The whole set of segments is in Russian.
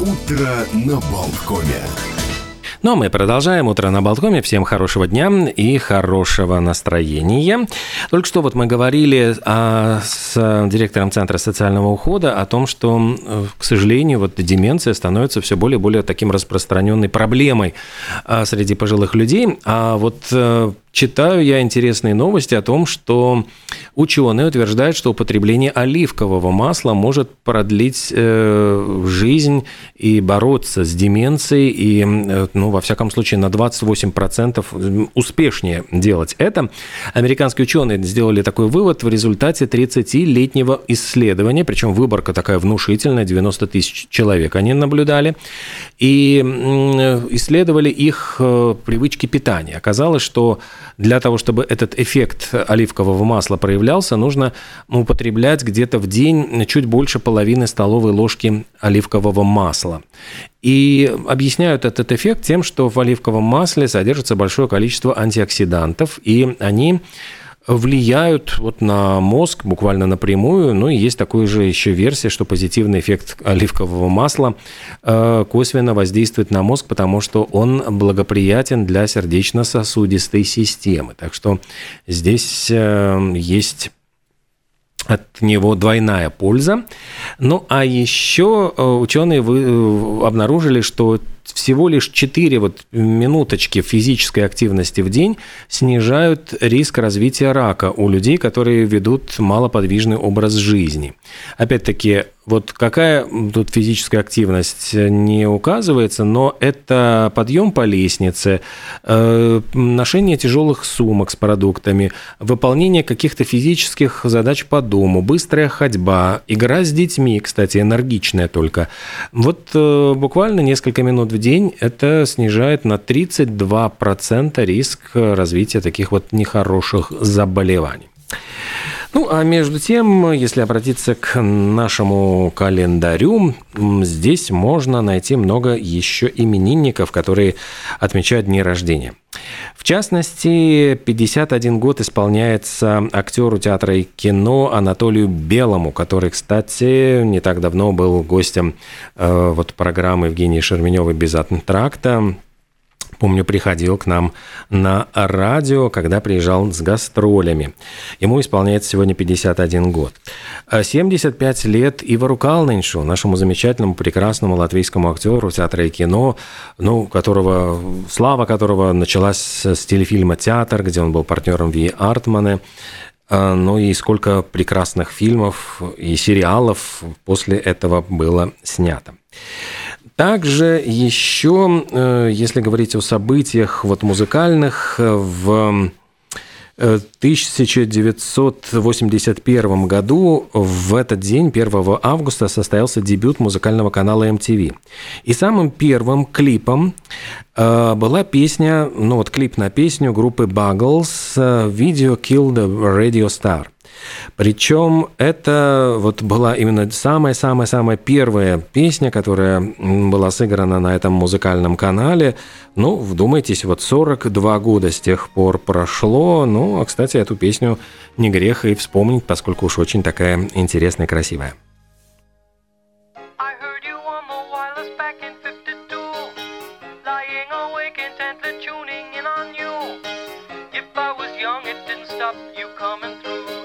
Утро на Болткоме. Ну а мы продолжаем утро на Болткоме. Всем хорошего дня и хорошего настроения. Только что вот мы говорили а, с директором Центра социального ухода о том, что, к сожалению, вот деменция становится все более и более таким распространенной проблемой а, среди пожилых людей. А вот э, читаю я интересные новости о том, что ученые утверждают, что употребление оливкового масла может продлить э, жизнь и бороться с деменцией, и, э, ну, во всяком случае, на 28% успешнее делать это. Американские ученые сделали такой вывод в результате 30-летнего исследования, причем выборка такая внушительная, 90 тысяч человек они наблюдали, и исследовали их э, привычки питания. Оказалось, что для того, чтобы этот эффект оливкового масла проявлялся, нужно употреблять где-то в день чуть больше половины столовой ложки оливкового масла. И объясняют этот эффект тем, что в оливковом масле содержится большое количество антиоксидантов, и они влияют вот на мозг буквально напрямую. Ну и есть такая же еще версия, что позитивный эффект оливкового масла э, косвенно воздействует на мозг, потому что он благоприятен для сердечно-сосудистой системы. Так что здесь э, есть от него двойная польза. Ну а еще э, ученые обнаружили, что всего лишь 4 вот минуточки физической активности в день снижают риск развития рака у людей, которые ведут малоподвижный образ жизни. Опять-таки, вот какая тут физическая активность не указывается, но это подъем по лестнице, э, ношение тяжелых сумок с продуктами, выполнение каких-то физических задач по дому, быстрая ходьба, игра с детьми, кстати, энергичная только. Вот э, буквально несколько минут в день это снижает на 32% риск развития таких вот нехороших заболеваний. Ну, а между тем, если обратиться к нашему календарю, здесь можно найти много еще именинников, которые отмечают дни рождения. В частности, 51 год исполняется актеру театра и кино Анатолию Белому, который, кстати, не так давно был гостем э, вот программы Евгении Шерменевой «Без антракта». Помню, приходил к нам на радио, когда приезжал с гастролями. Ему исполняется сегодня 51 год. 75 лет Ивару Калниншу, нашему замечательному, прекрасному латвийскому актеру театра и кино, ну, которого, слава которого началась с телефильма «Театр», где он был партнером Ви Артмана. Ну и сколько прекрасных фильмов и сериалов после этого было снято. Также еще, э, если говорить о событиях вот музыкальных, э, в 1981 э, году в этот день, 1 августа, состоялся дебют музыкального канала MTV. И самым первым клипом была песня, ну вот клип на песню группы Buggles «Video Killed the Radio Star». Причем это вот была именно самая-самая-самая первая песня, которая была сыграна на этом музыкальном канале. Ну, вдумайтесь, вот 42 года с тех пор прошло. Ну, а, кстати, эту песню не грех и вспомнить, поскольку уж очень такая интересная и красивая. coming through.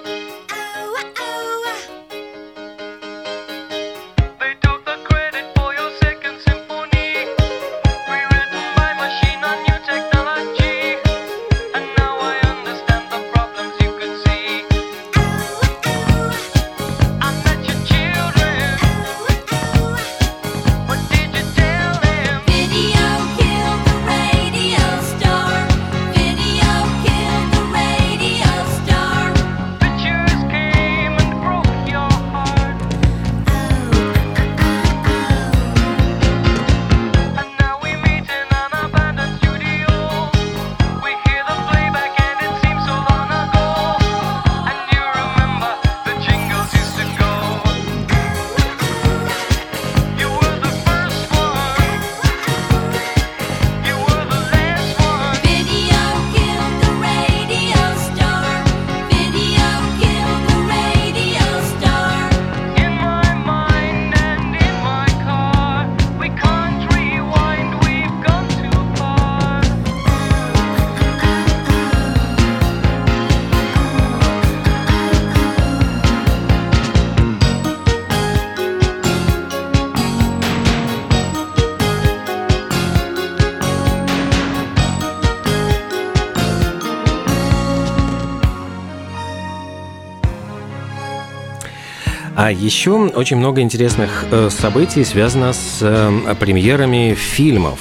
А еще очень много интересных э, событий связано с э, премьерами фильмов.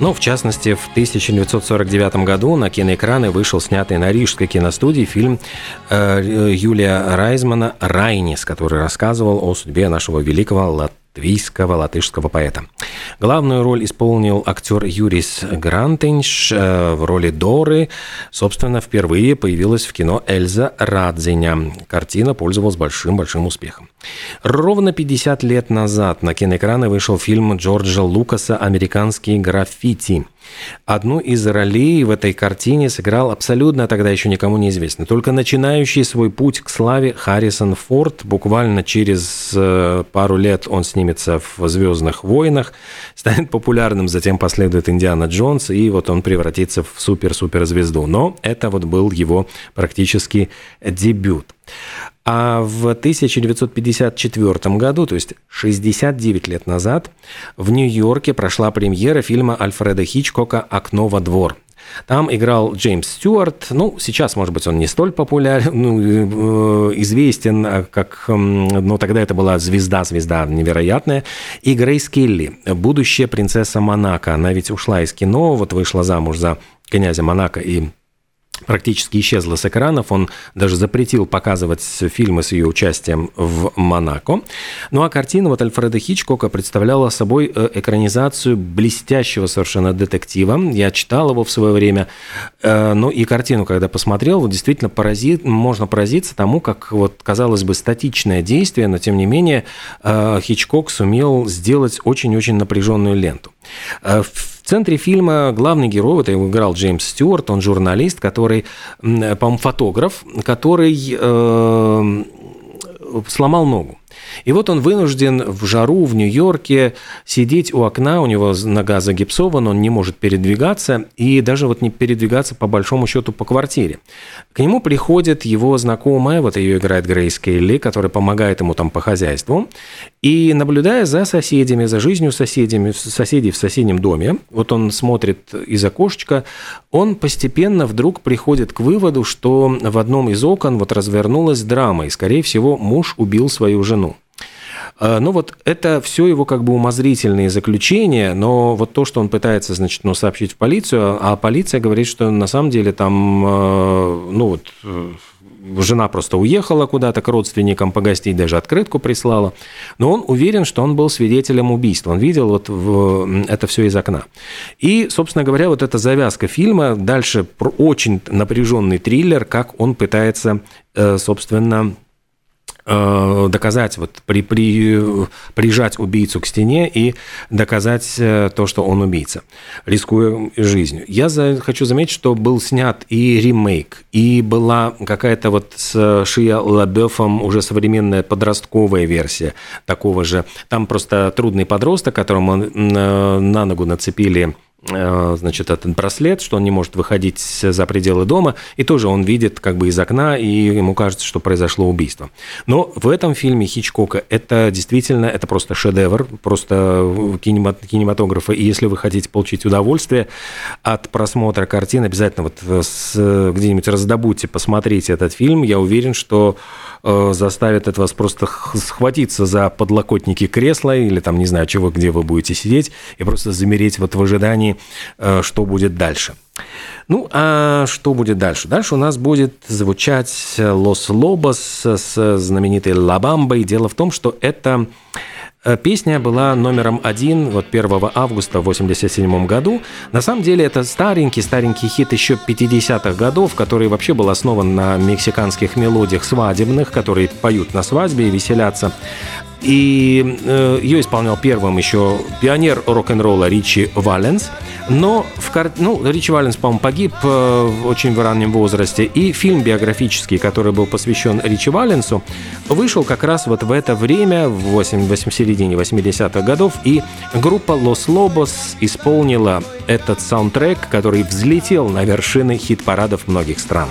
Ну, в частности, в 1949 году на киноэкраны вышел снятый на Рижской киностудии фильм э, Юлия Райзмана «Райнис», который рассказывал о судьбе нашего великого латвийского латышского поэта. Главную роль исполнил актер Юрис Грантенш э, в роли Доры. Собственно, впервые появилась в кино Эльза Радзиня. Картина пользовалась большим-большим успехом. Ровно 50 лет назад на киноэкраны вышел фильм Джорджа Лукаса «Американские граффити». Одну из ролей в этой картине сыграл абсолютно тогда еще никому неизвестный, только начинающий свой путь к славе Харрисон Форд. Буквально через э, пару лет он снимется в «Звездных войнах», станет популярным, затем последует Индиана Джонс, и вот он превратится в супер-суперзвезду. Но это вот был его практически дебют. А в 1954 году, то есть 69 лет назад, в Нью-Йорке прошла премьера фильма Альфреда Хичкока «Окно во двор». Там играл Джеймс Стюарт. Ну, сейчас, может быть, он не столь популярен, ну, э, известен, а как... Ну, тогда это была звезда-звезда невероятная. И Грейс Келли, будущая принцесса Монако. Она ведь ушла из кино, вот вышла замуж за князя Монако и практически исчезла с экранов. Он даже запретил показывать фильмы с ее участием в Монако. Ну а картина вот Альфреда Хичкока представляла собой э, экранизацию блестящего совершенно детектива. Я читал его в свое время. Э, ну и картину, когда посмотрел, вот действительно поразит, можно поразиться тому, как вот, казалось бы, статичное действие, но тем не менее э, Хичкок сумел сделать очень-очень напряженную ленту. В центре фильма главный герой, это его играл Джеймс Стюарт, он журналист, который, по-моему, фотограф, который э, сломал ногу. И вот он вынужден в жару в Нью-Йорке сидеть у окна, у него нога загипсована, он не может передвигаться, и даже вот не передвигаться по большому счету по квартире. К нему приходит его знакомая, вот ее играет Грейс Келли, которая помогает ему там по хозяйству, и наблюдая за соседями, за жизнью соседями, соседей в соседнем доме, вот он смотрит из окошечка, он постепенно вдруг приходит к выводу, что в одном из окон вот развернулась драма, и, скорее всего, муж убил свою жену. Э, ну вот это все его как бы умозрительные заключения, но вот то, что он пытается, значит, ну, сообщить в полицию, а полиция говорит, что на самом деле там, э, ну вот, э, жена просто уехала куда-то к родственникам погостить, даже открытку прислала. Но он уверен, что он был свидетелем убийства. Он видел вот в, это все из окна. И, собственно говоря, вот эта завязка фильма, дальше очень напряженный триллер, как он пытается, собственно, доказать, вот при, при, прижать убийцу к стене и доказать э, то, что он убийца, рискуя жизнью. Я за, хочу заметить, что был снят и ремейк, и была какая-то вот с Шия Лабефом уже современная подростковая версия такого же. Там просто трудный подросток, которому на ногу нацепили Э, значит, этот браслет, что он не может выходить за пределы дома, и тоже он видит как бы из окна, и ему кажется, что произошло убийство. Но в этом фильме Хичкока это действительно, это просто шедевр, просто кинематографа, и если вы хотите получить удовольствие от просмотра картины, обязательно вот где-нибудь раздобудьте, посмотрите этот фильм, я уверен, что э, заставит это вас просто схватиться за подлокотники кресла или там, не знаю, чего, где вы будете сидеть, и просто замереть вот в ожидании Э, что будет дальше. Ну, а что будет дальше? Дальше у нас будет звучать «Лос Лобос» с знаменитой «Лабамбой». Дело в том, что это Песня была номером один вот 1 августа в 1987 году. На самом деле это старенький-старенький хит еще 50-х годов, который вообще был основан на мексиканских мелодиях свадебных, которые поют на свадьбе и веселятся. И э, ее исполнял первым еще пионер рок-н-ролла Ричи Валенс. Но в кар... ну, Ричи Валенс, по-моему, погиб э, в очень в раннем возрасте. И фильм биографический, который был посвящен Ричи Валенсу, вышел как раз вот в это время, в 8, 8, середине 80-х годов. И группа Los Lobos исполнила этот саундтрек, который взлетел на вершины хит-парадов многих стран.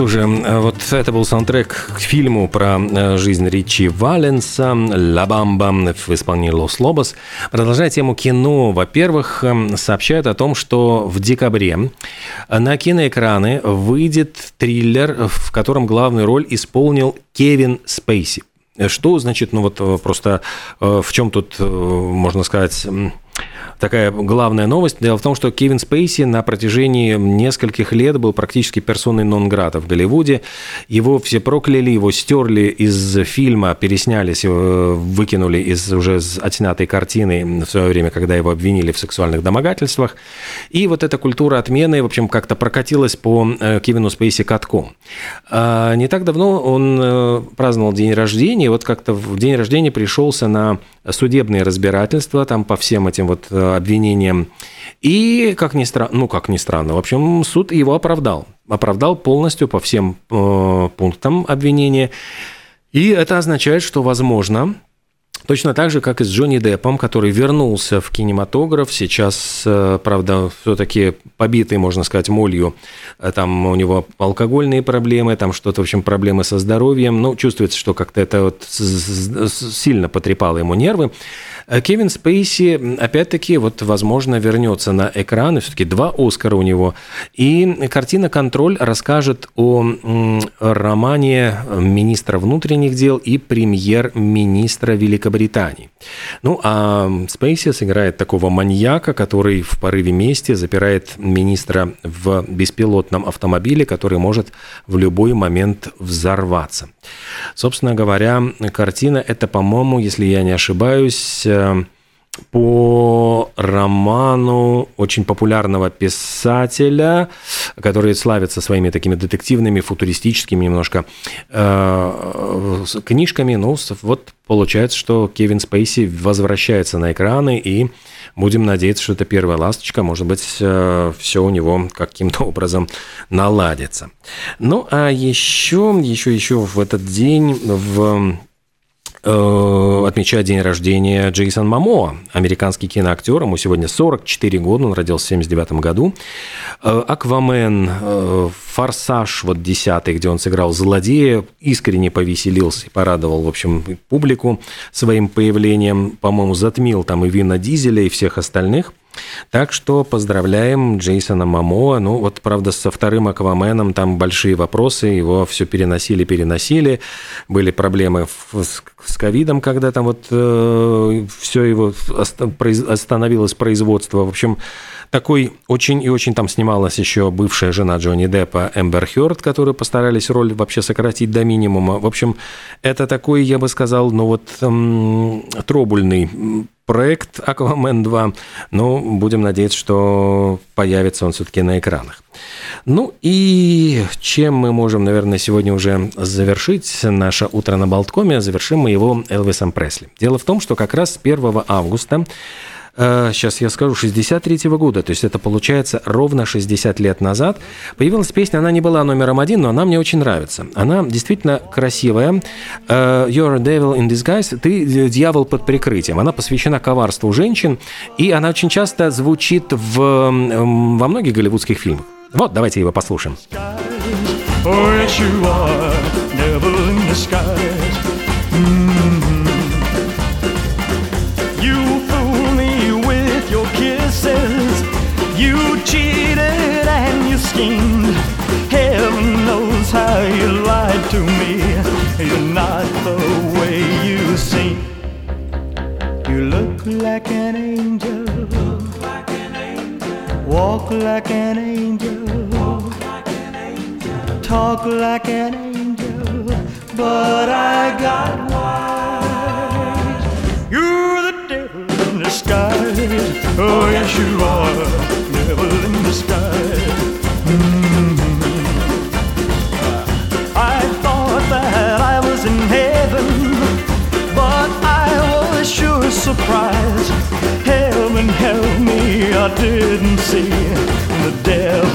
Что же, вот это был саундтрек к фильму про э, жизнь Ричи Валенса «Ла Бамба» в исполнении Лос Лобос. Продолжая тему кино, во-первых, сообщают о том, что в декабре на киноэкраны выйдет триллер, в котором главную роль исполнил Кевин Спейси. Что значит, ну вот э, просто э, в чем тут, можно сказать, такая главная новость. Дело в том, что Кевин Спейси на протяжении нескольких лет был практически персоной нон-грата в Голливуде. Его все прокляли, его стерли из фильма, переснялись, выкинули из уже отснятой картины в свое время, когда его обвинили в сексуальных домогательствах. И вот эта культура отмены, в общем, как-то прокатилась по э, Кевину Спейси катком. А не так давно он э, праздновал день рождения, и вот как-то в день рождения пришелся на судебные разбирательства там по всем этим вот э, обвинениям. И, как ни странно, ну, как ни странно, в общем, суд его оправдал. Оправдал полностью по всем э, пунктам обвинения. И это означает, что, возможно, Точно так же, как и с Джонни Деппом, который вернулся в кинематограф, сейчас, э, правда, все-таки побитый, можно сказать, молью. Э, там у него алкогольные проблемы, там что-то, в общем, проблемы со здоровьем. Ну, чувствуется, что как-то это вот сильно потрепало ему нервы. Э, Кевин Спейси, опять-таки, вот, возможно, вернется на экран, и все-таки два Оскара у него. И картина «Контроль» расскажет о романе министра внутренних дел и премьер-министра Великобритании. Ну, а Спейси сыграет такого маньяка, который в порыве мести запирает министра в беспилотном автомобиле, который может в любой момент взорваться. Собственно говоря, картина это, по-моему, если я не ошибаюсь, э, по роману очень популярного писателя, который славится своими такими детективными, футуристическими немножко э, книжками. Ну, вот получается, что Кевин Спейси возвращается на экраны, и будем надеяться, что это первая ласточка. Может быть, э, все у него каким-то образом наладится. Ну, а еще, еще, еще в этот день в отмечает день рождения Джейсон Мамоа, американский киноактер. Ему сегодня 44 года, он родился в 79 году. Э, Аквамен, э, Форсаж, вот 10 где он сыграл злодея, искренне повеселился и порадовал, в общем, публику своим появлением. По-моему, затмил там и Вина Дизеля, и всех остальных. Так что поздравляем Джейсона Мамоа. Ну, вот, правда, со вторым Акваменом там большие вопросы, его все переносили, переносили. Были проблемы с, ковидом, когда там вот э, все его остановилось производство. В общем, такой очень и очень там снималась еще бывшая жена Джонни Деппа Эмбер Хёрд, которую постарались роль вообще сократить до минимума. В общем, это такой, я бы сказал, ну вот эм, трогульный проект «Аквамен 2». Ну, будем надеяться, что появится он все-таки на экранах. Ну и чем мы можем, наверное, сегодня уже завершить наше утро на Болткоме, завершим мы его Элвисом Пресли. Дело в том, что как раз 1 августа сейчас э, я скажу, 63 -го года, то есть это получается ровно 60 лет назад, появилась песня, она не была номером один, но она мне очень нравится. Она действительно красивая. Э, You're a devil in disguise, ты дьявол под прикрытием. Она посвящена коварству женщин, и она очень часто звучит в, во многих голливудских фильмах. Вот, давайте его послушаем. Oh, How you lied to me. You're not the way you seem. You look like an angel. Walk like an angel. Talk like an angel. But I got wise. You're the devil in disguise. Oh, yes, you are devil in disguise. Mm-hmm. Was in heaven, but I was sure surprised. Heaven help me, I didn't see the devil